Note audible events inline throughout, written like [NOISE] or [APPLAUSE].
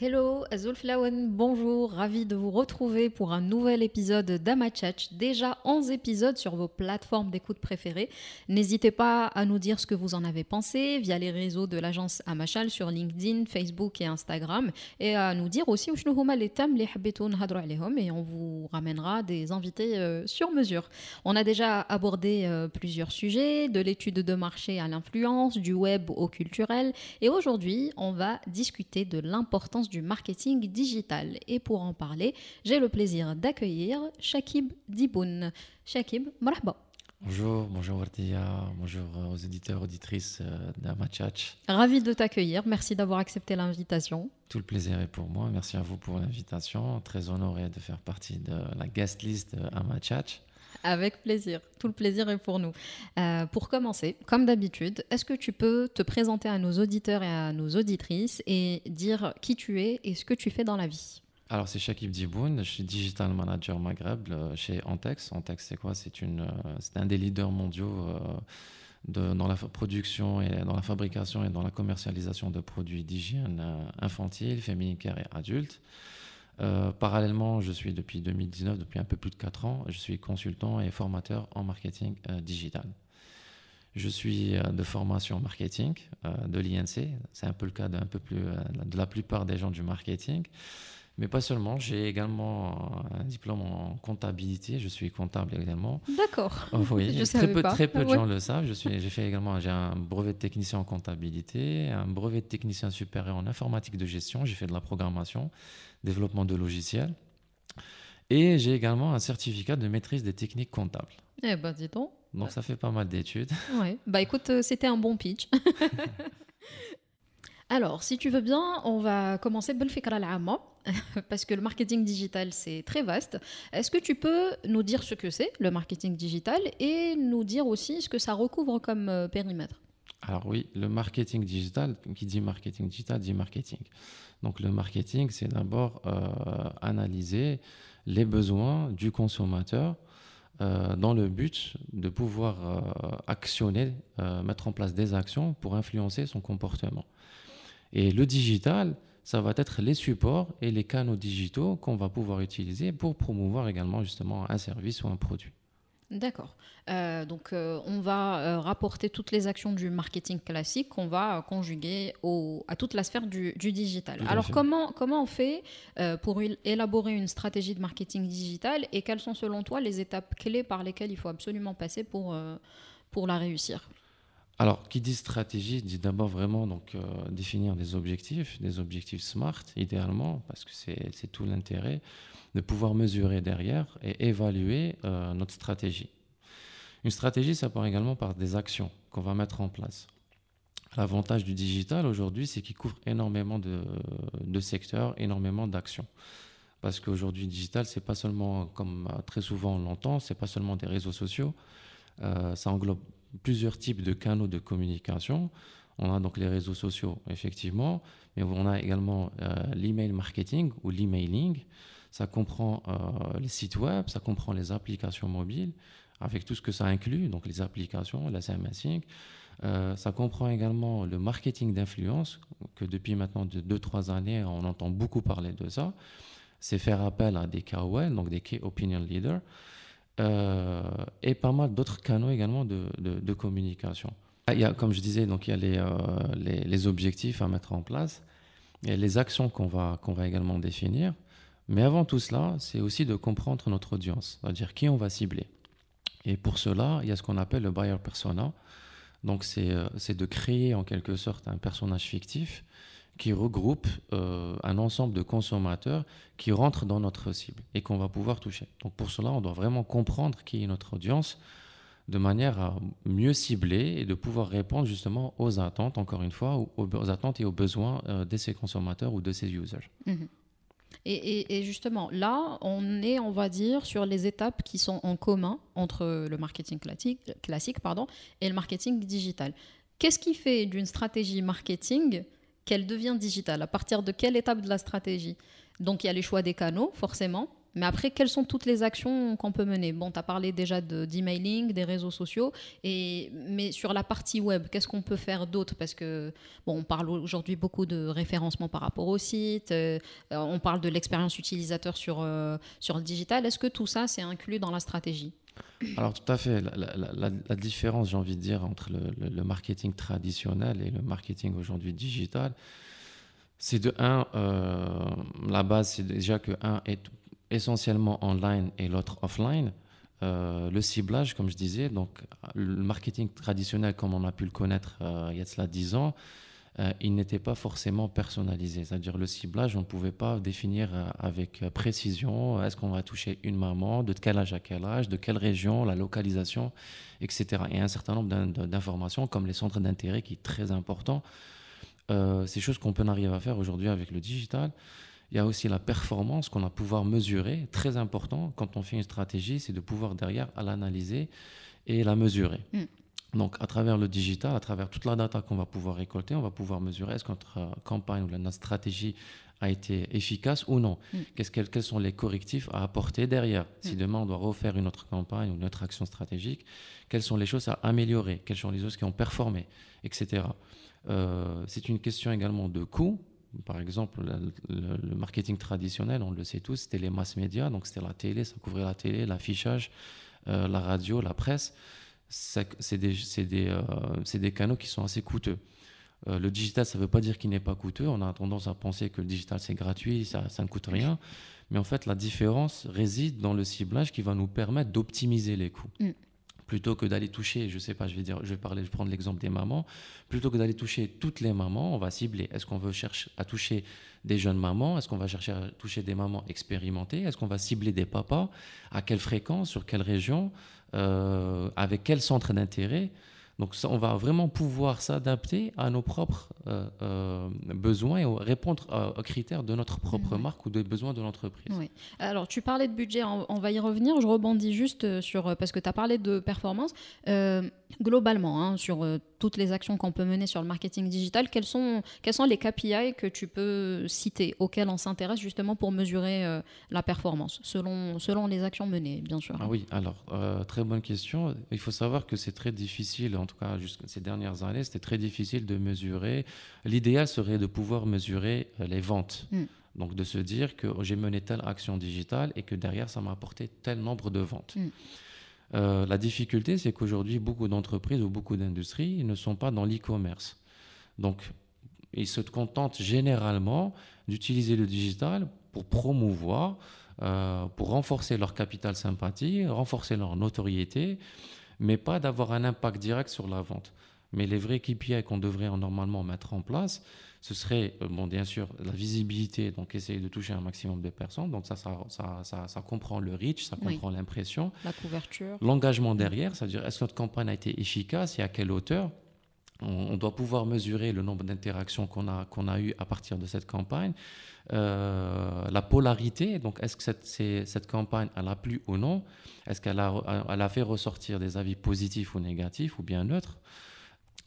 Hello, Azul Flawen, bonjour, ravi de vous retrouver pour un nouvel épisode d'Amachach. Déjà 11 épisodes sur vos plateformes d'écoute préférées. N'hésitez pas à nous dire ce que vous en avez pensé via les réseaux de l'agence Amachal sur LinkedIn, Facebook et Instagram et à nous dire aussi les thèmes les et on vous ramènera des invités euh, sur mesure. On a déjà abordé euh, plusieurs sujets, de l'étude de marché à l'influence, du web au culturel et aujourd'hui, on va discuter de l'importance du marketing digital. Et pour en parler, j'ai le plaisir d'accueillir Shakib Diboun. Shakib, marhaba. Bonjour, bonjour Wartia, bonjour aux éditeurs, auditrices euh, d'Amachach. Ravi de t'accueillir, merci d'avoir accepté l'invitation. Tout le plaisir est pour moi, merci à vous pour l'invitation. Très honoré de faire partie de la guest list d'Amachach. Avec plaisir. Tout le plaisir est pour nous. Euh, pour commencer, comme d'habitude, est-ce que tu peux te présenter à nos auditeurs et à nos auditrices et dire qui tu es et ce que tu fais dans la vie? Alors, c'est Shakib Diboun, je suis digital manager Maghreb euh, chez Antex. Antex, c'est quoi? C'est euh, un des leaders mondiaux de, dans la production et dans la fabrication et dans la commercialisation de produits d'hygiène infantile, féminine et adulte. Euh, parallèlement, je suis depuis 2019, depuis un peu plus de 4 ans, je suis consultant et formateur en marketing euh, digital. Je suis euh, de formation marketing de l'INC, c'est un peu le cas de la plupart des gens du marketing. Mais pas seulement, j'ai également un diplôme en comptabilité, je suis comptable également. D'accord. Oh, oui, [LAUGHS] très peu, très peu de gens le savent. J'ai fait également j'ai un brevet de technicien en comptabilité, un brevet de technicien supérieur en informatique de gestion, j'ai fait de la programmation, développement de logiciels. Et j'ai également un certificat de maîtrise des techniques comptables. Eh ben, dis donc. Donc, ça fait pas mal d'études. Ouais. Bah, écoute, euh, c'était un bon pitch. [LAUGHS] Alors, si tu veux bien, on va commencer [LAUGHS] parce que le marketing digital, c'est très vaste. Est-ce que tu peux nous dire ce que c'est, le marketing digital, et nous dire aussi ce que ça recouvre comme euh, périmètre? Alors oui, le marketing digital, qui dit marketing digital, dit marketing. Donc le marketing, c'est d'abord euh, analyser les besoins du consommateur euh, dans le but de pouvoir actionner, mettre en place des actions pour influencer son comportement. Et le digital, ça va être les supports et les canaux digitaux qu'on va pouvoir utiliser pour promouvoir également justement un service ou un produit. D'accord. Euh, donc, euh, on va euh, rapporter toutes les actions du marketing classique qu'on va conjuguer au, à toute la sphère du, du digital. Alors, comment, comment on fait pour élaborer une stratégie de marketing digital et quelles sont selon toi les étapes clés par lesquelles il faut absolument passer pour, pour la réussir? Alors, qui dit stratégie dit d'abord vraiment donc, euh, définir des objectifs, des objectifs SMART, idéalement, parce que c'est tout l'intérêt, de pouvoir mesurer derrière et évaluer euh, notre stratégie. Une stratégie, ça part également par des actions qu'on va mettre en place. L'avantage du digital aujourd'hui, c'est qu'il couvre énormément de, de secteurs, énormément d'actions. Parce qu'aujourd'hui, digital, c'est pas seulement, comme euh, très souvent on l'entend, c'est pas seulement des réseaux sociaux, ça englobe plusieurs types de canaux de communication. On a donc les réseaux sociaux, effectivement, mais on a également euh, l'email marketing ou l'emailing. Ça comprend euh, les sites web, ça comprend les applications mobiles, avec tout ce que ça inclut, donc les applications, la messaging. Euh, ça comprend également le marketing d'influence, que depuis maintenant de 2-3 années, on entend beaucoup parler de ça. C'est faire appel à des KOL, donc des Key Opinion Leaders, euh, et pas mal d'autres canaux également de, de, communication. Ah, il y a, comme je disais, donc il y a les, euh, les, les, objectifs à mettre en place et les actions qu'on va, qu'on va également définir. Mais avant tout cela, c'est aussi de comprendre notre audience, c'est-à-dire qui on va cibler. Et pour cela, il y a ce qu'on appelle le buyer persona. Donc c'est, euh, c'est de créer en quelque sorte un personnage fictif qui regroupe euh, un ensemble de consommateurs qui rentrent dans notre cible et qu'on va pouvoir toucher. Donc pour cela, on doit vraiment comprendre qui est notre audience de manière à mieux cibler et de pouvoir répondre justement aux attentes, encore une fois, aux, attentes et aux besoins euh, de ces consommateurs ou de ces users. Mhm. Et, justement, là, on est, on va dire, sur les étapes qui sont en commun entre le marketing classique, et le marketing digital. Qu'est-ce qui fait d'une stratégie marketing qu'elle devient digitale À partir de quelle étape de la stratégie Donc il y a les choix des canaux, forcément. Mais après, quelles sont toutes les actions qu'on peut mener? Bon, tu as parlé déjà d'emailing, des réseaux sociaux, et, mais sur la partie web, qu'est-ce qu'on peut faire d'autre? Parce que, bon, on parle aujourd'hui beaucoup de référencement par rapport au site, euh, on parle de l'expérience utilisateur sur, euh, sur le digital. Est-ce que tout ça, c'est inclus dans la stratégie? Alors tout à fait, la, différence, j'ai envie de dire, entre le, marketing traditionnel et le marketing aujourd'hui digital, c'est de un, euh, la base, c'est déjà que un est essentiellement online et l'autre offline. Euh, le ciblage, comme je disais, donc le marketing traditionnel, comme on a pu le connaître euh, il y a cela 10 ans, il n'était pas forcément personnalisé. C'est-à-dire le ciblage, on ne pouvait pas définir avec précision est-ce qu'on va toucher une maman, de quel âge à quel âge, de quelle région, la localisation, etc. Et un certain nombre d'informations comme les centres d'intérêt qui est très important euh, ces choses qu'on peut arriver à faire aujourd'hui avec le digital. Il y a aussi la performance qu'on a pouvoir mesurer, très important quand on fait une stratégie, c'est de pouvoir derrière l'analyser et la mesurer. Mm. Donc à travers le digital, à travers toute la data qu'on va pouvoir récolter, on va pouvoir mesurer est-ce que notre euh, campagne ou notre stratégie a été efficace ou non. Mm. quels sont les correctifs à apporter derrière? Si mm. demain on doit refaire une autre campagne ou une autre action stratégique, quelles sont les choses à améliorer? Quelles sont les choses qui ont performé, etc. Euh, c'est une question également de coût. Par exemple, le, marketing traditionnel, on le sait tous, c'était les mass médias, donc c'était la télé, ça couvrait la télé, l'affichage, euh, la radio, la presse. C'est des, des, euh, des, canaux qui sont assez coûteux. le digital, ça ne veut pas dire qu'il n'est pas coûteux. On a tendance à penser que le digital, c'est gratuit, ça, ça, ne coûte rien. Mais en fait, la différence réside dans le ciblage qui va nous permettre d'optimiser les coûts. Mm plutôt que d'aller toucher, je sais pas, je vais dire, je vais parler, je vais prendre l'exemple des mamans, plutôt que d'aller toucher toutes les mamans, on va cibler. Est-ce qu'on veut chercher à toucher des jeunes mamans? Est-ce qu'on va chercher à toucher des mamans expérimentées? Est-ce qu'on va cibler des papas? À quelle fréquence? Sur quelle région? euh, Avec quel centre d'intérêt donc ça, on va vraiment pouvoir s'adapter à nos propres euh, euh, besoins et répondre aux critères de notre propre marque ou des besoins de l'entreprise. Oui. Alors tu parlais de budget, on, va y revenir. Je rebondis juste euh, sur, parce que tu as parlé de performance. globalement, hein, sur toutes les actions qu'on peut mener sur le marketing digital, quels sont, quels sont les KPI que tu peux citer, auxquels on s'intéresse justement pour mesurer la performance, selon, selon les actions menées, bien sûr Ah oui, alors, très bonne question. Il faut savoir que c'est très difficile, en tout cas ces dernières années, c'était très difficile de mesurer. L'idéal serait de pouvoir mesurer euh, les ventes. Mm. Donc de se dire que j'ai mené telle action digitale et que derrière, ça m'a apporté tel nombre de ventes. Mm. Euh, la difficulté, c'est qu'aujourd'hui, beaucoup d'entreprises ou beaucoup d'industries ne sont pas dans l'e-commerce. Donc, ils se contentent généralement d'utiliser le digital pour promouvoir, euh, pour renforcer leur capital sympathie, renforcer leur notoriété mais pas d'avoir un impact direct sur la vente. Mais les vrais KPI qu'on devrait normalement mettre en place, ce serait, euh, bon, bien sûr, la visibilité, donc essayer de toucher un maximum de personnes. Donc ça, ça, ça, ça, comprend le reach, ça comprend l'impression. La couverture. L'engagement derrière, c'est-à-dire est-ce que notre campagne a été efficace et à quelle hauteur? On, doit pouvoir mesurer le nombre d'interactions qu'on a, a eues à partir de cette campagne. Euh, la polarité, donc est-ce que cette, cette, campagne, elle a plu ou non? Est-ce qu'elle a, elle a fait ressortir des avis positifs ou négatifs ou bien neutres?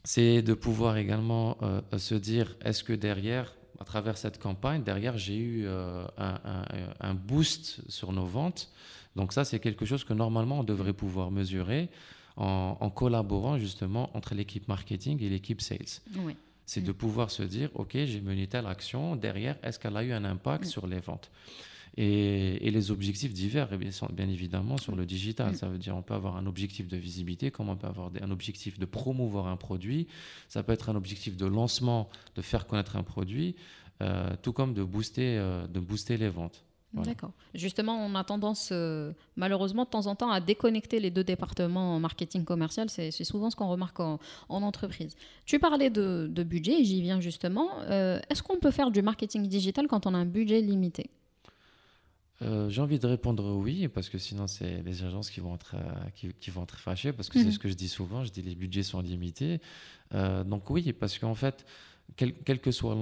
C'est de pouvoir également euh, se dire, est-ce que derrière, à travers cette campagne, derrière, j'ai eu euh, un, boost sur nos ventes? Donc ça, c'est quelque chose que normalement, on devrait pouvoir mesurer en, collaborant justement entre l'équipe marketing et l'équipe sales. C'est de mm. pouvoir se dire, OK, j'ai mené telle action, derrière, est-ce qu'elle a eu un impact mm. sur les ventes? Et, les objectifs divers, eh bien, évidemment, sur le digital. Mm. Ça veut dire on peut avoir un objectif de visibilité, comme on peut avoir un objectif de promouvoir un produit. Ça peut être un objectif de lancement, de faire connaître un produit, euh, tout comme de booster, euh, de booster les ventes. D'accord. Justement, on a tendance, euh, malheureusement, de temps en temps, à déconnecter les deux départements marketing commercial. C'est souvent ce qu'on remarque en, entreprise. Tu parlais de, budget, et j'y viens justement. Euh, est-ce qu'on peut faire du marketing digital quand on a un budget limité? Euh, J'ai envie de répondre oui, parce que sinon, c'est les agences qui vont être, qui, vont être fâchées, parce que c'est mhm. ce que je dis souvent. Je dis les budgets sont limités. donc oui, parce qu'en fait, quelle, que soit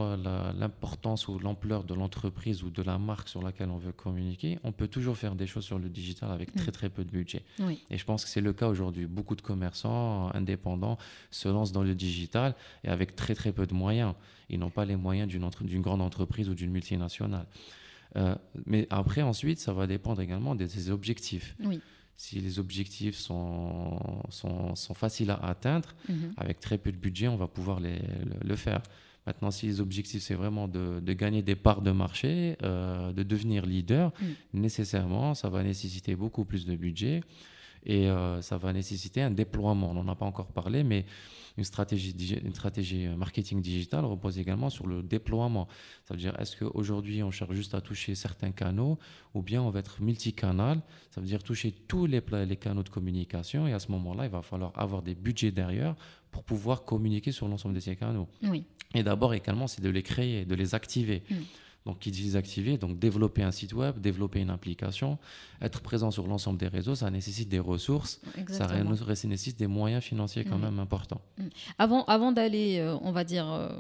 l'importance ou l'ampleur de l'entreprise ou de la marque sur laquelle on veut communiquer, on peut toujours faire des choses sur le digital avec très très peu de budget. Et je pense que c'est le cas aujourd'hui. Beaucoup de commerçants indépendants se lancent dans le digital et avec très très peu de moyens. Ils n'ont pas les moyens d'une grande entreprise ou d'une multinationale. Euh, mais après, ensuite, ça va dépendre également des, objectifs. Oui. Si les objectifs sont, sont, sont faciles à atteindre, Mhm. avec très peu de budget, on va pouvoir les, le, le faire. Maintenant, si les objectifs, c'est vraiment de, de gagner des parts de marché, euh, de devenir leader, Mm. nécessairement, ça va nécessiter beaucoup plus de budget et euh, ça va nécessiter un déploiement. On n'en a pas encore parlé, mais une stratégie, digi- une stratégie euh, marketing digital repose également sur le déploiement. Ça veut dire, est-ce qu'aujourd'hui, on cherche juste à toucher certains canaux ou bien on va être multicanal? Ça veut dire toucher tous les, canaux de communication et à ce moment-là, il va falloir avoir des budgets derrière pour pouvoir communiquer sur l'ensemble de ces canaux. Oui. Et d'abord, également, c'est de les créer, de les activer. Donc, qui les activer, donc développer un site web, développer une application, être présent sur l'ensemble des réseaux, ça nécessite des ressources, ça Exactement. ré- ça nécessite des moyens financiers quand Mm. même importants. Avant, avant d'aller, euh, on va dire, euh,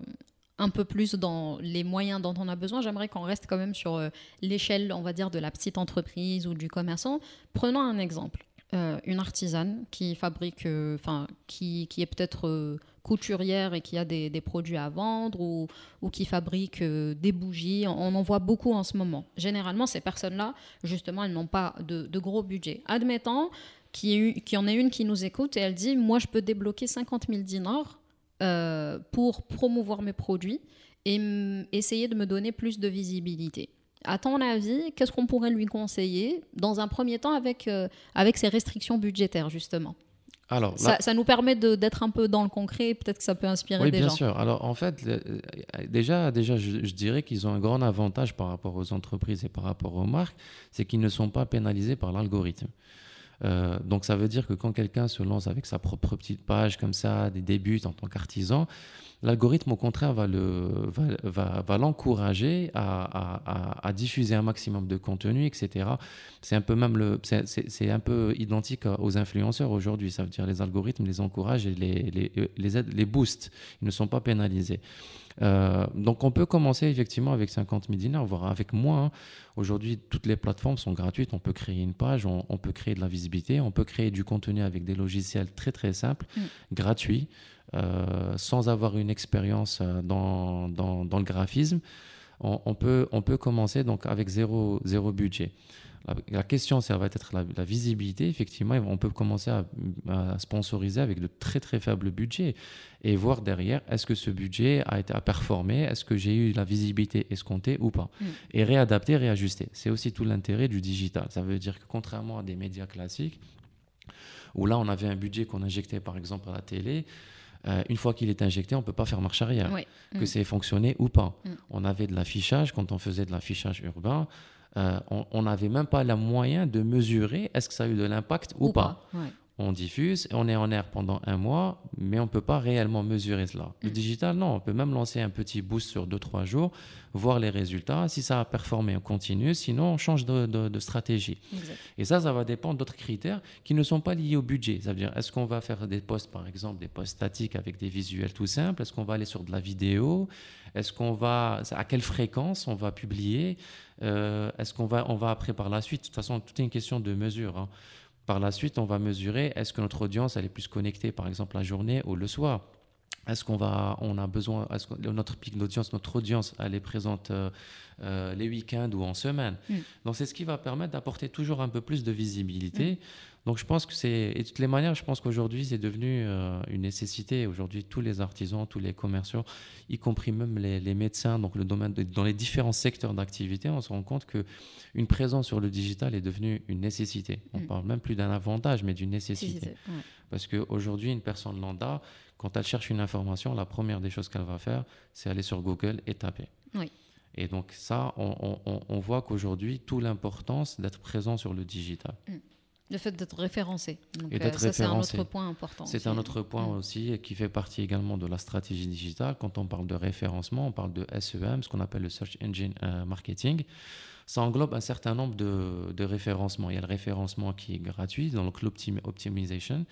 un peu plus dans les moyens dont on a besoin, j'aimerais qu'on reste quand même sur euh, l'échelle, on va dire, de la petite entreprise ou du commerçant. Prenons un exemple. Euh, une artisane qui fabrique, euh, enfin, qui, qui est peut-être euh, couturière et qui a des, des produits à vendre ou, ou qui fabrique des bougies. On, en voit beaucoup en ce moment. Généralement, ces personnes-là, justement, elles n'ont pas de, de gros budget. Admettons qu'il y, en ait une qui nous écoute et elle dit Moi, je peux débloquer 50 000 dinars pour promouvoir mes produits et essayer de me donner plus de visibilité. À ton avis, qu'est-ce qu'on pourrait lui conseiller dans un premier temps avec, euh, avec ces restrictions budgétaires, justement? Alors, là- ça, nous permet d'être un peu dans le concret, peut-être que ça peut inspirer oui, des bien gens. sûr. Alors, en fait, euh, déjà, déjà je, je dirais qu'ils ont un grand avantage par rapport aux entreprises et par rapport aux marques, c'est qu'ils ne sont pas pénalisés par l'algorithme. Euh, donc, ça veut dire que quand quelqu'un se lance avec sa propre petite page comme ça, des débuts en tant qu'artisan, l'algorithme, au contraire, va le- va, va- va l'encourager à, à- diffuser un maximum de contenu, etc. C'est un peu même le, c'est- un peu identique aux influenceurs aujourd'hui. Ça veut dire les algorithmes les encouragent et les, les, les boostent. Ils ne sont pas pénalisés. Euh, donc on peut commencer effectivement avec 50 000 dinars, voire avec moins. hein. Aujourd'hui, toutes les plateformes sont gratuites. On peut créer une page, on, on peut créer de la visibilité, on peut créer du contenu avec des logiciels très très simples, Mm. gratuits, euh, sans avoir une expérience euh, dans, dans, dans le graphisme. On, on peut, on peut commencer donc avec zéro, zéro budget. La, la question, ça va être la, la visibilité. Effectivement, on peut commencer à, à sponsoriser avec de très très faibles budgets et voir derrière est-ce que ce budget a été à performer, est-ce que j'ai eu la visibilité escomptée ou pas, Mm. et réadapter, réajuster. C'est aussi tout l'intérêt du digital. Ça veut dire que contrairement à des médias classiques, où là on avait un budget qu'on injectait par exemple à la télé, euh, une fois qu'il est injecté, on ne peut pas faire marche arrière que Mm. c'est fonctionné ou pas. Mm. On avait de l'affichage, quand on faisait de l'affichage urbain, euh, on n'avait même pas le moyen de mesurer est-ce que ça a eu de l'impact ou, pas. Ouais. On diffuse, on est en air pendant un mois, mais on ne peut pas réellement mesurer cela. Le Mm. digital, non, on peut même lancer un petit boost sur 2-3 jours, voir les résultats. Si ça a performé, on continue, sinon on change de, de- de stratégie. Exact. Et ça, ça va dépendre d'autres critères qui ne sont pas liés au budget. Ça veut dire, est-ce qu'on va faire des posts, par exemple, des posts statiques avec des visuels tout simples? Est-ce qu'on va aller sur de la vidéo? Est-ce qu'on va, à quelle fréquence on va publier? Euh, Est-ce qu'on va, on va après par la suite? De toute façon, tout est une question de mesure. hein. Par la suite, on va mesurer est-ce que notre audience elle est plus connectée, par exemple, la journée ou le soir est-ce qu'on va, on a besoin, est-ce que notre pic d'audience, notre audience, elle est présente euh, euh, les week-ends ou en semaine? Mm. Donc c'est ce qui va permettre d'apporter toujours un peu plus de visibilité. Donc je pense que c'est, et de toutes les manières, je pense qu'aujourd'hui c'est devenu euh, une nécessité. Aujourd'hui, tous les artisans, tous les commerciaux, y compris même les, les médecins, donc le domaine de- dans les différents secteurs d'activité, on se rend compte que une présence sur le digital est devenue une nécessité. On Mm. parle même plus d'un avantage, mais d'une Si, si, nécessité. ouais. Parce qu'aujourd'hui, une personne lambda, quand elle cherche une information, la première des choses qu'elle va faire, c'est aller sur Google et taper. Oui. Et donc ça, on, on- on- on voit qu'aujourd'hui, tout l'importance d'être présent sur le digital. Le fait d'être référencé. Donc, Et d'être ça, c'est un référencé. autre point important. C'est aussi. un autre point Mm. aussi qui fait partie également de la stratégie digitale. Quand on parle de référencement, on parle de SEM, ce qu'on appelle le Search Engine euh, Marketing. Ça englobe un certain nombre de, de référencements. Il y a le référencement qui est gratuit, donc l'optimisation.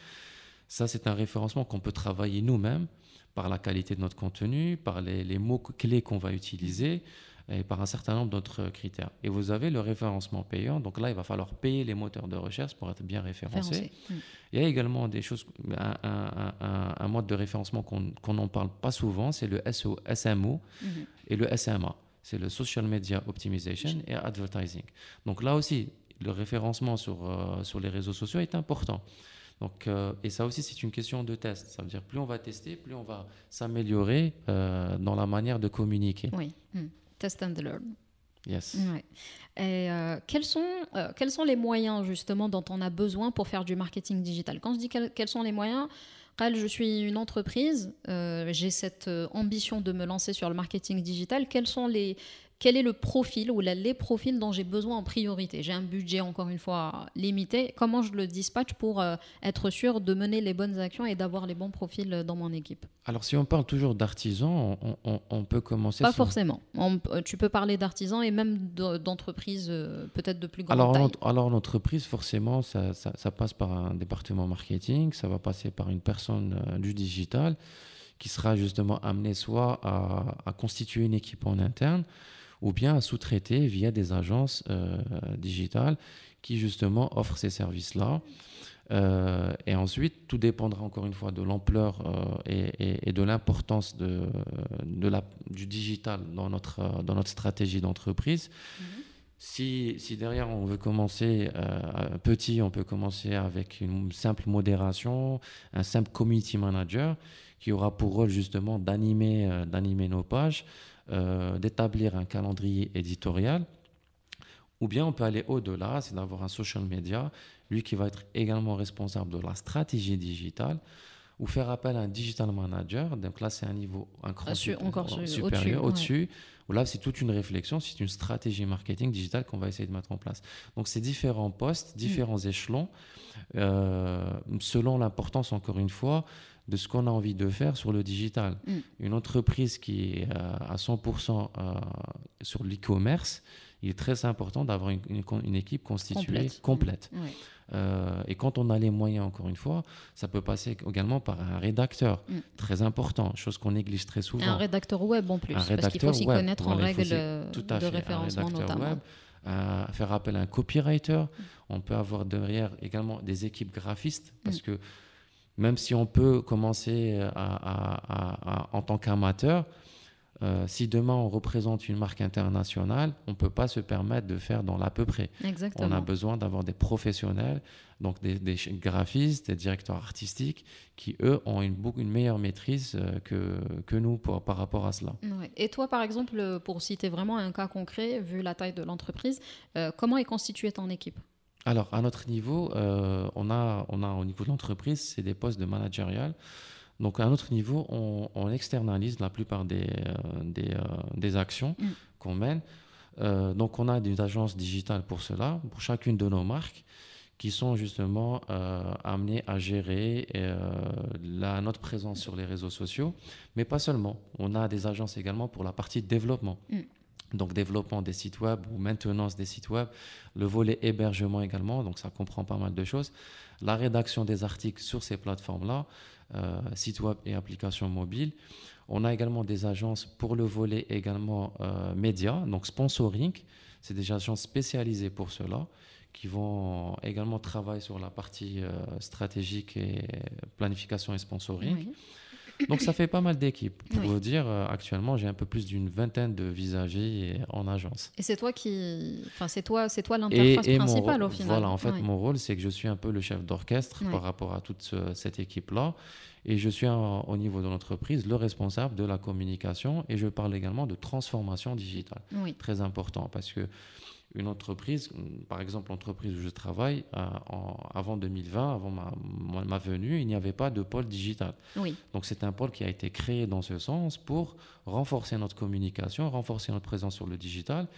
Ça, c'est un référencement qu'on peut travailler nous-mêmes par la qualité de notre contenu, par les, les mots-clés qu'on va utiliser et par un certain nombre d'autres critères. Et vous avez le référencement payant. Donc là, il va falloir payer les moteurs de recherche pour être bien référencé. Référencé. Mm. Il y a également des choses, un, un- un- un mode de référencement qu'on n'en parle pas souvent, c'est le SO, SMO Mhm. et le SMA. c'est le social media optimization et advertising. Donc là aussi, le référencement sur, euh, sur les réseaux sociaux est important. Donc, euh, et ça aussi, c'est une question de test. Ça veut dire plus on va tester, plus on va s'améliorer euh, dans la manière de communiquer. Oui, hmm. Test and learn. Yes. Et quels, sont, quels sont les moyens justement dont on a besoin pour faire du marketing digital? Quand je dis quels sont les moyens, je suis une entreprise, j'ai cette ambition de me lancer sur le marketing digital. Quels sont les, quel est le profil ou les profils dont j'ai besoin en priorité? J'ai un budget, encore une fois, limité. Comment je le dispatche pour euh, être sûr de mener les bonnes actions et d'avoir les bons profils dans mon équipe? Alors, si on parle toujours d'artisans, on, peut commencer. Pas forcément. tu peux parler d'artisans et même d'entreprises euh, peut-être de plus grande alors, taille. Alors, l'entreprise, forcément, ça, passe par un département marketing, ça va passer par une personne euh, du digital qui sera justement amenée soit à constituer une équipe en interne, ou bien à sous-traiter via des agences euh, digitales qui justement offrent ces services-là. Euh, et ensuite, tout dépendra encore une fois de l'ampleur euh, et, de l'importance de, de la, du digital dans notre, dans notre stratégie d'entreprise. Mm-hmm. Si, si, derrière on veut commencer petit, on peut commencer avec une simple modération, un simple community manager qui aura pour rôle justement d'animer d'animer nos pages, euh, d'établir un calendrier éditorial. Ou bien on peut aller au-delà, c'est d'avoir un social media, lui qui va être également responsable de la stratégie digitale, ou faire appel à un digital manager. Donc là, c'est un niveau un cran encore supérieur, au-dessus. Où là, c'est toute une réflexion, c'est une stratégie marketing digitale qu'on va essayer de mettre en place. Donc, c'est différents postes, mm. différents échelons, euh, selon l'importance, encore une fois, de ce qu'on a envie de faire sur le digital. Mm. Une entreprise qui est euh, à 100% euh, sur l'e-commerce, il est très important d'avoir une, une, équipe constituée complète. Euh, et quand on a les moyens, encore une fois, ça peut passer également par un rédacteur, mm. très important, chose qu'on néglige très souvent. Un rédacteur web en plus, un parce qu'il faut s'y connaître en règle de référencement notamment. Web, faire appel à un copywriter. Mm. On peut avoir derrière également des équipes graphistes, parce que même si on peut commencer euh, en tant qu'amateur, euh, si demain on représente une marque internationale, on ne peut pas se permettre de faire dans l'à peu près. Exactement. On a besoin d'avoir des professionnels, donc des, graphistes, des directeurs artistiques, qui eux ont une, une meilleure maîtrise euh, que, que nous par rapport à cela. Et toi, par exemple, pour citer vraiment un cas concret, vu la taille de l'entreprise, comment est constituée ton équipe? Alors, à notre niveau, euh, on, a, on a au niveau de l'entreprise, c'est des postes de managérial. Donc, à notre niveau, on, externalise la plupart des, euh, des, euh, des, actions mm. qu'on mène. donc, on a des agences digitales pour cela, pour chacune de nos marques, qui sont justement amenées à gérer la, notre présence sur les réseaux sociaux. Mais pas seulement. On a des agences également pour la partie développement. Mm donc développement des sites web ou maintenance des sites web, le volet hébergement également, donc ça comprend pas mal de choses, la rédaction des articles sur ces plateformes-là, euh, sites web et applications mobiles. On a également des agences pour le volet également euh, média, donc sponsoring, c'est des agences spécialisées pour cela qui vont également travailler sur la partie euh, stratégique et planification et sponsoring. Donc ça fait pas mal d'équipes. Pour vous dire, euh, actuellement, j'ai un peu plus d'une vingtaine de vis-à-vis en agence. Et c'est toi qui, enfin c'est toi, c'est toi l'interface principale au final. Voilà, en fait, mon rôle, c'est que je suis un peu le chef d'orchestre par rapport à toute cette équipe-là, et je suis au niveau de l'entreprise le responsable de la communication, et je parle également de transformation digitale. Très important parce que une entreprise, par exemple l'entreprise où je travaille, euh, avant 2020, avant ma, venue, il n'y avait pas de pôle digital. Oui. Donc c'est un pôle qui a été créé dans ce sens pour renforcer notre communication, renforcer notre présence sur le digital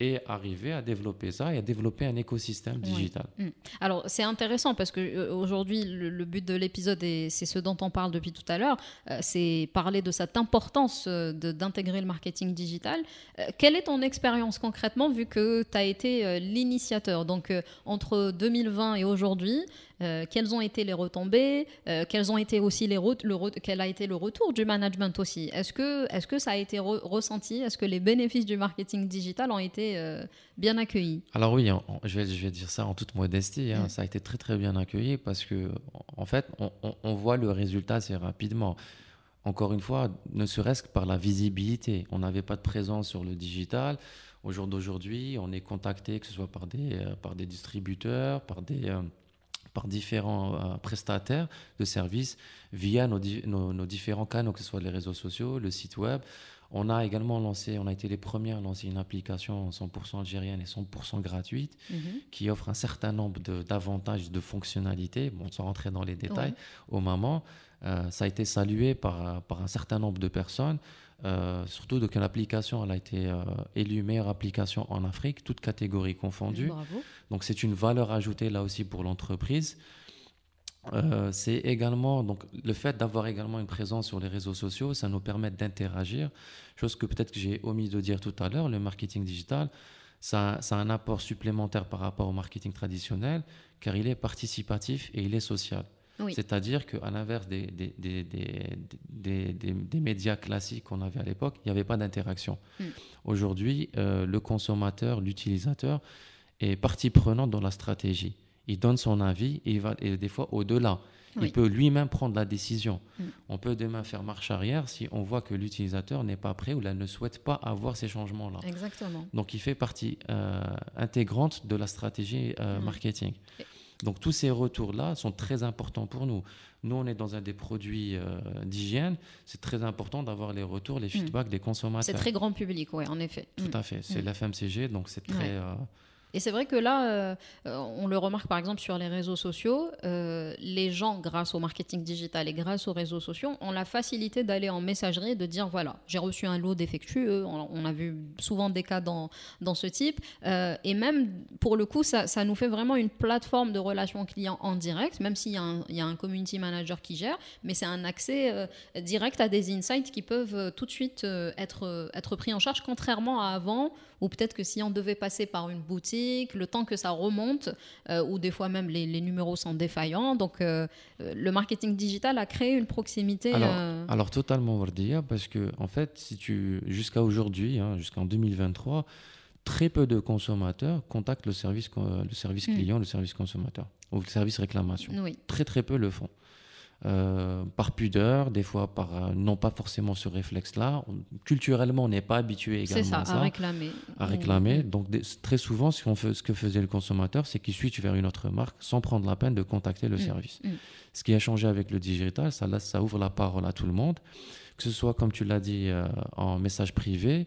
et arriver à développer ça et à développer un écosystème digital. Mm. Alors c'est intéressant parce que euh, aujourd'hui le, but de l'épisode et c'est ce dont on parle depuis tout à l'heure, euh, c'est parler de cette importance euh, d'intégrer le marketing digital. quelle est ton expérience concrètement vu que tu as été l'initiateur? Donc entre 2020 et aujourd'hui, euh, quelles ont été les retombées, euh, quels ont été aussi les le quel a été le retour du management aussi. Est-ce que, est que ça a été ressenti? Est-ce que les bénéfices du marketing digital ont été euh, bien accueillis? Alors oui, je, vais, je vais dire ça en toute modestie, hein, ça a été très très bien accueilli parce que en fait, on, voit le résultat assez rapidement encore une fois, ne serait-ce que par la visibilité. On n'avait pas de présence sur le digital. Au jour d'aujourd'hui, on est contacté, que ce soit par des, euh, par des distributeurs, par, des, euh, par différents euh, prestataires de services, via nos, nos, différents canaux, que ce soit les réseaux sociaux, le site web. On a également lancé, on a été les premiers à lancer une application 100% algérienne et 100% gratuite mhm. qui offre un certain nombre d'avantages, de, fonctionnalités. Bon, sans rentrer dans les détails au moment, ça a été salué par, par un certain nombre de personnes. Euh, surtout que l'application elle a été euh, élue meilleure application en Afrique, toutes catégories confondues. Donc c'est une valeur ajoutée là aussi pour l'entreprise. Euh, c'est également donc le fait d'avoir également une présence sur les réseaux sociaux, ça nous permet d'interagir. Chose que peut-être que j'ai omis de dire tout à l'heure, le marketing digital, ça, ça, a un apport supplémentaire par rapport au marketing traditionnel, car il est participatif et il est social. C'est-à-dire qu'à l'inverse des, des, des, des, médias classiques qu'on avait à l'époque, il n'y avait pas d'interaction. Mm. Aujourd'hui, euh, le consommateur, l'utilisateur est partie prenante dans la stratégie. Il donne son avis et il va et des fois au-delà. Il peut lui-même prendre la décision. Mm. On peut demain faire marche arrière si on voit que l'utilisateur n'est pas prêt ou ne souhaite pas avoir ces changements-là. Exactement. Donc il fait partie euh, intégrante de la stratégie euh, mm. marketing. Donc tous ces retours-là sont très importants pour nous. Nous, on est dans un des produits euh, d'hygiène. C'est très important d'avoir les retours, les hmm. feedbacks des consommateurs. C'est très grand public, oui, en effet. Tout hmm. à fait. C'est hmm. l'FMCG, donc c'est très... Euh, et c'est vrai que là, euh, on le remarque par exemple sur les réseaux sociaux, euh, les gens, grâce au marketing digital et grâce aux réseaux sociaux, ont la facilité d'aller en messagerie et de dire voilà, j'ai reçu un lot défectueux. On, a vu souvent des cas dans, dans ce type. Euh, et même pour le coup, ça, nous fait vraiment une plateforme de relations clients en direct, même s'il y, y, a un community manager qui gère, mais c'est un accès direct à des insights qui peuvent tout de suite être, être pris en charge, contrairement à avant, ou peut-être que si on devait passer par une boutique, le temps que ça remonte, euh, ou des fois même les, numéros sont défaillants. Donc euh, euh, le marketing digital a créé une proximité. Alors, totalement, Wardia, parce que en fait, si tu jusqu'à aujourd'hui, hein, jusqu'en 2023, très peu de consommateurs contactent le service, le service hmm. client, le service consommateur ou le service réclamation. Très très peu le font. Euh, par pudeur, des fois par euh, non pas forcément ce réflexe-là. Culturellement, on n'est pas habitué également ça, à ça, à réclamer. À réclamer. Donc très souvent, ce, fait, ce, que faisait le consommateur, c'est qu'il switch vers une autre marque sans prendre la peine de contacter le mm, service. Mm. Ce qui a changé avec le digital, ça, ça ouvre la parole à tout le monde, que ce soit comme tu l'as dit euh, en message privé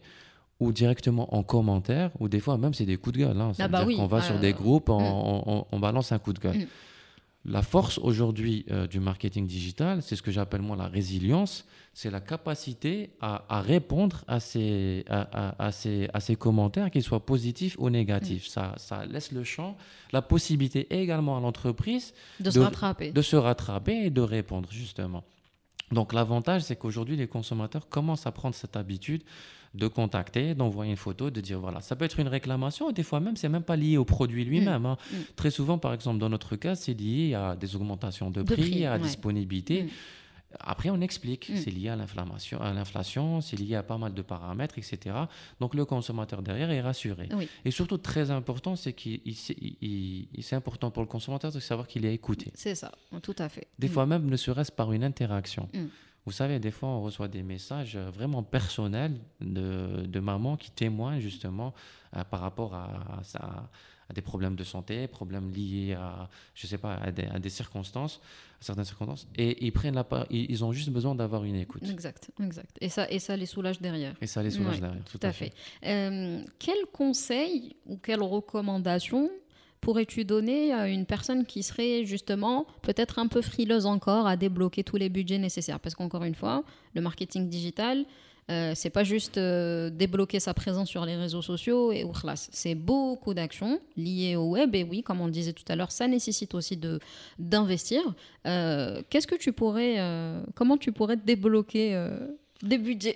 ou directement en commentaire, ou des fois même c'est des coups de gueule. Hein. Ah bah qu'on va sur des groupes, mm. on, on, balance un coup de gueule. La force aujourd'hui euh, du marketing digital, c'est ce que j'appelle moi la résilience, c'est la capacité à, répondre à ces, à, ces, à ces commentaires, qu'ils soient positifs ou négatifs. Mm. Ça, ça laisse le champ, la possibilité également à l'entreprise de, se rattraper. de se rattraper et de répondre justement. Donc l'avantage, c'est qu'aujourd'hui, les consommateurs commencent à prendre cette habitude de contacter, d'envoyer une photo, de dire voilà, ça peut être une réclamation et des fois même, c'est même pas lié au produit lui-même. Mm. Hein. Mm. Très souvent, par exemple, dans notre cas, c'est lié à des augmentations de, prix, à la disponibilité. Mm. Après, on explique, c'est lié à l'inflation, à l'inflation, c'est lié à pas mal de paramètres, etc. Donc le consommateur derrière est rassuré. Et surtout, très important, c'est qu'il c'est important pour le consommateur de savoir qu'il est écouté. C'est ça, tout à fait. Des fois même, ne serait-ce par une interaction. Vous savez, des fois, on reçoit des messages euh, vraiment personnels de, de mamans qui témoignent justement euh, par rapport à, à, des problèmes de santé, problèmes liés à, je sais pas, à des, circonstances, à certaines circonstances, et ils prennent la ils, ont juste besoin d'avoir une écoute. Exact, exact. Et ça, et ça les soulage derrière. Et ça les soulage derrière, tout, à fait. Euh, quel conseil ou quelle recommandation pourrais-tu donner à une personne qui serait justement peut-être un peu frileuse encore à débloquer tous les budgets nécessaires? Parce qu'encore une fois, le marketing digital, euh, c'est pas juste euh, débloquer sa présence sur les réseaux sociaux et c'est beaucoup d'actions liées au web. Et oui, comme on le disait tout à l'heure, ça nécessite aussi de d'investir. Euh, qu'est-ce que tu pourrais, comment tu pourrais débloquer des budgets?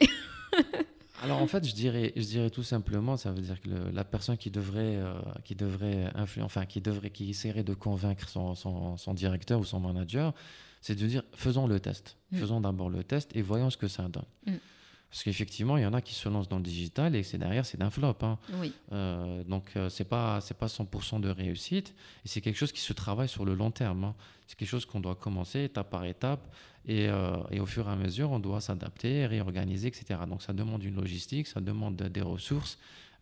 [LAUGHS] Alors en fait, je dirais, je dirais tout simplement, ça veut dire que la personne qui devrait, euh, qui devrait enfin qui devrait, qui essaierait de convaincre son, son, directeur ou son manager, c'est de dire faisons le test, mm. faisons d'abord le test et voyons ce que ça donne. Mm. Parce qu'effectivement, il y en a qui se lancent dans le digital et c'est derrière, c'est d'un flop. Hein. Oui. Euh, donc, euh, c'est pas c'est pas 100% de réussite et c'est quelque chose qui se travaille sur le long terme. hein. C'est quelque chose qu'on doit commencer étape par étape et, euh, et au fur et à mesure, on doit s'adapter, réorganiser, etc. Donc, ça demande une logistique, ça demande des ressources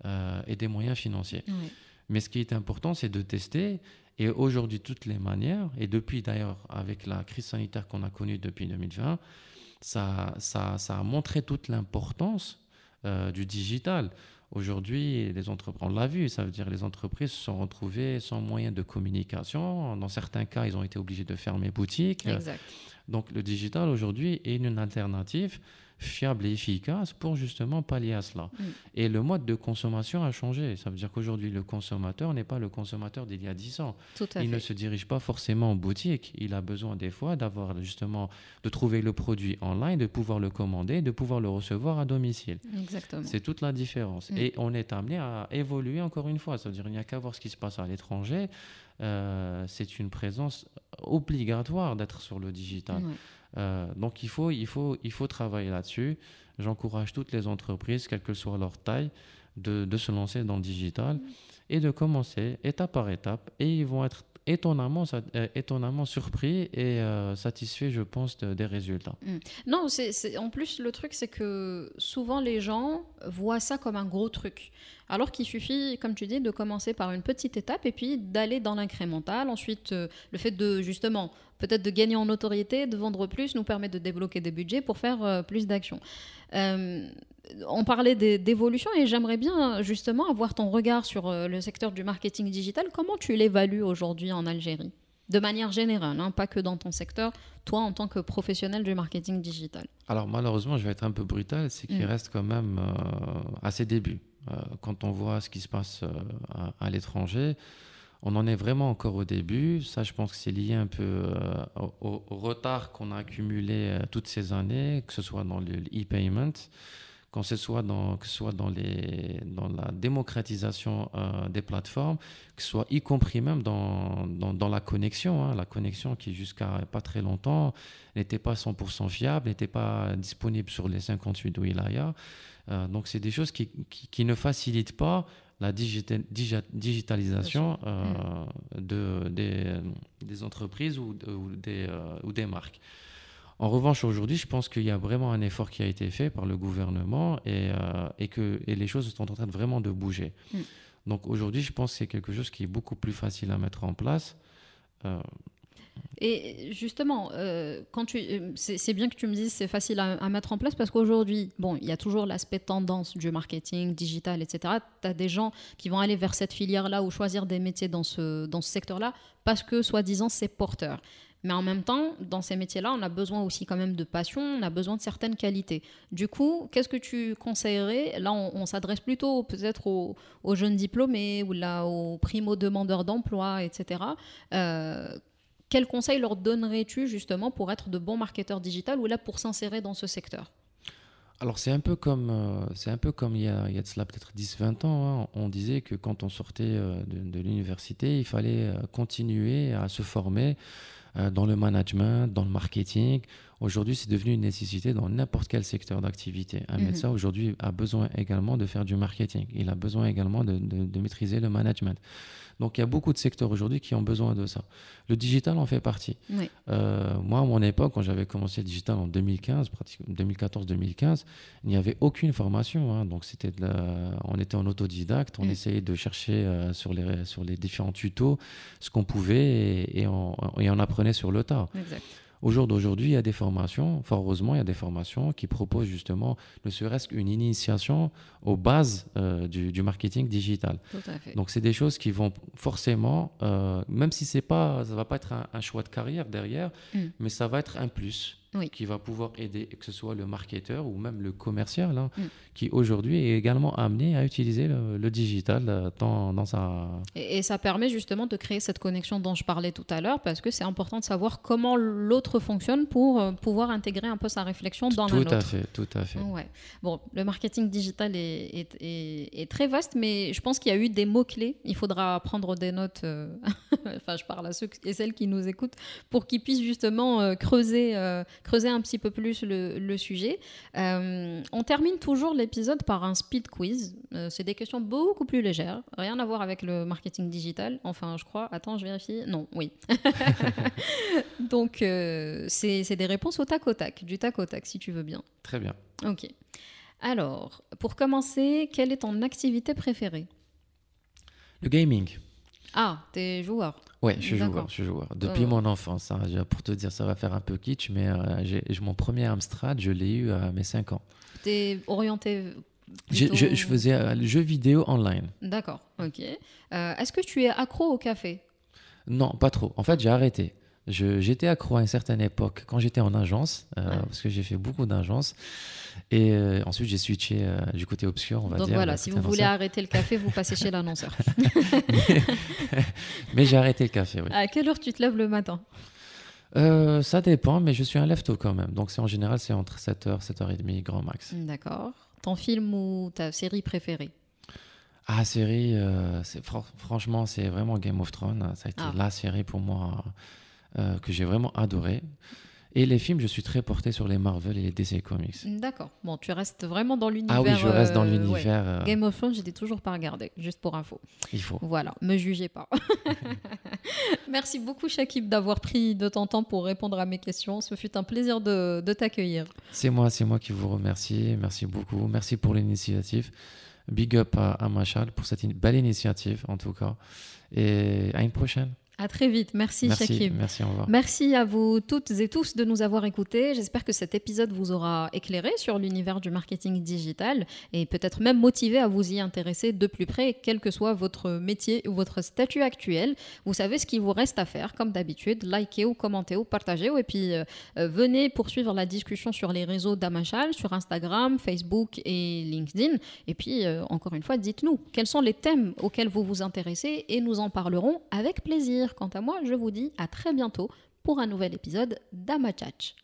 euh, et des moyens financiers. Oui. Mais ce qui est important, c'est de tester. Et aujourd'hui, toutes les manières, et depuis d'ailleurs avec la crise sanitaire qu'on a connue depuis 2020, ça, ça, ça a montré toute l'importance euh, du digital. Aujourd'hui, les entreprises, on l'a vu, ça veut dire les entreprises se sont retrouvées sans moyens de communication. Dans certains cas, ils ont été obligés de fermer boutique. Exact. Donc le digital aujourd'hui est une alternative fiable et efficace pour justement pallier à cela. Mm. Et le mode de consommation a changé. Ça veut dire qu'aujourd'hui, le consommateur n'est pas le consommateur d'il y a 10 ans. Tout à Il ne se dirige pas forcément en boutique. Il a besoin des fois d'avoir justement de trouver le produit online, de pouvoir le commander, de pouvoir le recevoir à domicile. Exactement. C'est toute la différence. Mm. Et on est amené à évoluer encore une fois. Ça veut dire qu'il n'y a qu'à voir ce qui se passe à l'étranger. Euh, c'est une présence obligatoire d'être sur le digital. Ouais. Euh, donc il faut, il, faut, il faut travailler là-dessus. J'encourage toutes les entreprises, quelle que soit leur taille, de, de se lancer dans le digital et de commencer étape par étape. Et ils vont être étonnamment, euh, étonnamment surpris et euh, satisfaits, je pense, de- des résultats. Non, c'est, c'est- en plus, le truc, c'est que souvent les gens voient ça comme un gros truc. Alors qu'il suffit, comme tu dis, de commencer par une petite étape et puis d'aller dans l'incrémental. Ensuite, euh, le fait de, justement, peut-être de gagner en notoriété, de vendre plus, nous permet de débloquer des budgets pour faire euh, plus d'actions. Euh, on parlait des- d'évolution et j'aimerais bien justement avoir ton regard sur euh, le secteur du marketing digital. Comment tu l'évalues aujourd'hui en Algérie? De manière générale, hein, pas que dans ton secteur, toi en tant que professionnel du marketing digital. Alors malheureusement, je vais être un peu brutal, c'est qu'il Mm. reste quand même à ses débuts. Euh, quand on voit ce qui se passe euh, à, l'étranger, on en est vraiment encore au début. Ça, je pense que c'est lié un peu euh, au, retard qu'on a accumulé toutes ces années, que ce soit dans le e-payment, quand ce soit dans, que ce soit dans, les, dans la démocratisation euh, des plateformes, que ce soit y compris même dans, dans, dans la connexion. hein. la connexion qui, jusqu'à pas très longtemps, n'était pas 100% fiable, n'était pas disponible sur les 58 wilayas. Euh, donc, c'est des choses qui, qui, qui ne facilitent pas la digita- digi- digitalisation euh, de, des, des entreprises ou, de- ou des, euh, ou des marques. En revanche, aujourd'hui, je pense qu'il y a vraiment un effort qui a été fait par le gouvernement et, euh, et que et les choses sont en train de vraiment de bouger. Mm. Donc aujourd'hui, je pense que c'est quelque chose qui est beaucoup plus facile à mettre en place. Euh, Et justement, euh, quand tu, c'est c'est bien que tu me dises c'est facile à, à mettre en place parce qu'aujourd'hui, bon, il y a toujours l'aspect tendance du marketing digital, etc. Tu as des gens qui vont aller vers cette filière-là ou choisir des métiers dans ce, dans ce secteur-là parce que, soi-disant, c'est porteur. Mais en même temps, dans ces métiers-là, on a besoin aussi quand même de passion, on a besoin de certaines qualités. Du coup, qu'est-ce que tu conseillerais? Là, on, s'adresse plutôt peut-être aux, jeunes diplômés ou là, aux primo-demandeurs d'emploi, etc. Euh, quel conseil leur donnerais-tu justement pour être de bons marketeurs digitales ou là pour s'insérer dans ce secteur? Alors c'est un peu comme euh, un peu comme il y a, cela peut-être 10-20 ans. hein. On disait que quand on sortait euh, de, l'université, il fallait euh, continuer à se former dans le management, dans le marketing. Aujourd'hui, c'est devenu une nécessité dans n'importe quel secteur d'activité. Un Mhm. médecin aujourd'hui a besoin également de faire du marketing. Il a besoin également de, de- de maîtriser le management. Donc il y a beaucoup de secteurs aujourd'hui qui ont besoin de ça. Le digital en fait partie. Oui. Euh, moi, à mon époque, quand j'avais commencé le digital en 2015, pratiquement 2014-2015, il n'y avait aucune formation. hein. donc, c'était la- on était en autodidacte, on Mm. essayait de chercher euh, sur, les, sur les différents tutos ce qu'on pouvait et, et on, et on apprenait sur le tas. Exact. Au jour d'aujourd'hui, il y a des formations, fort heureusement, il y a des formations qui proposent justement ne serait-ce qu'une initiation aux bases euh, du, du marketing digital. Tout à fait. Donc c'est des choses qui vont forcément, euh, même si c'est pas, ça va pas être un, un choix de carrière derrière, Mm. mais ça va être un plus Oui. qui va pouvoir aider, que ce soit le marketeur ou même le commercial, hein, Mm. qui aujourd'hui est également amené à utiliser le, le digital euh, dans, dans sa... Et, et ça permet justement de créer cette connexion dont je parlais tout à l'heure parce que c'est important de savoir comment l'autre fonctionne pour euh, pouvoir intégrer un peu sa réflexion dans la tout à fait, tout à fait. Ouais. Bon, le marketing digital est, est- est- est très vaste, mais je pense qu'il y a eu des mots-clés. Il faudra prendre des notes euh, [LAUGHS] enfin je parle à ceux et celles qui nous écoutent, pour qu'ils puissent justement euh, creuser, euh, creuser un petit peu plus le, sujet. Euh, on termine toujours l'épisode par un speed quiz. c'est des questions beaucoup plus légères, rien à voir avec le marketing digital. Enfin, je crois. Attends, je vérifie. Non, oui. [LAUGHS] Donc, c'est des réponses au tac au tac, du tac au tac, si tu veux bien. Très bien. Ok. Alors, pour commencer, quelle est ton activité préférée? Le gaming. Ah, t'es joueur Ouais, je suis joueur, je suis joueur. Depuis mon enfance, hein, pour te dire, ça va faire un peu kitsch, mais euh, j'ai, mon premier Amstrad, je l'ai eu à mes 5 ans. T'es orienté je, je, faisais euh, le jeu vidéo online. D'accord, ok. Euh, est-ce que tu es accro au café? Non, pas trop. En fait, j'ai arrêté. J'étais accro à une certaine époque quand j'étais en agence, parce que j'ai fait beaucoup d'agences. Et euh, ensuite, j'ai switché euh, du côté obscur, on va Donc dire. Donc voilà, si vous voulez arrêter le café, vous passez chez l'annonceur. [LAUGHS] mais, j'ai arrêté le café, oui. À quelle heure tu te lèves le matin? Euh, Ça dépend, mais je suis un lève-tôt quand même. Donc en général, c'est entre 7h, 7h30, grand max. D'accord. Ton film ou ta série préférée? Ah, série, franchement, c'est vraiment Game of Thrones. Ça a été ah. la série pour moi que j'ai vraiment adoré. Et les films, je suis très porté sur les Marvel et les DC Comics. D'accord. Bon, tu restes vraiment dans l'univers. Ah oui, je reste dans euh, l'univers. Euh, Game of Thrones, je n'ai toujours pas regardé, juste pour info. Il faut. Voilà, me jugez pas. [LAUGHS] Merci beaucoup, Shakib, d'avoir pris de ton temps pour répondre à mes questions. Ce fut un plaisir de, de t'accueillir. C'est moi, c'est moi qui vous remercie. Merci beaucoup. Merci pour l'initiative. Big up à, à Machal pour cette belle initiative, en tout cas. Et à une prochaine. À très vite. Merci, merci Merci, au revoir. Merci à vous toutes et tous de nous avoir écoutés. J'espère que cet épisode vous aura éclairé sur l'univers du marketing digital et peut-être même motivé à vous y intéresser de plus près, quel que soit votre métier ou votre statut actuel. Vous savez ce qu'il vous reste à faire, comme d'habitude. Likez ou commentez ou partagez. Et puis, euh, euh, venez poursuivre la discussion sur les réseaux d'Amachal, sur Instagram, Facebook et LinkedIn. Et puis, euh, encore une fois, dites-nous quels sont les thèmes auxquels vous vous intéressez et nous en parlerons avec plaisir. Quant à moi, je vous dis à très bientôt pour un nouvel épisode d'Amachach.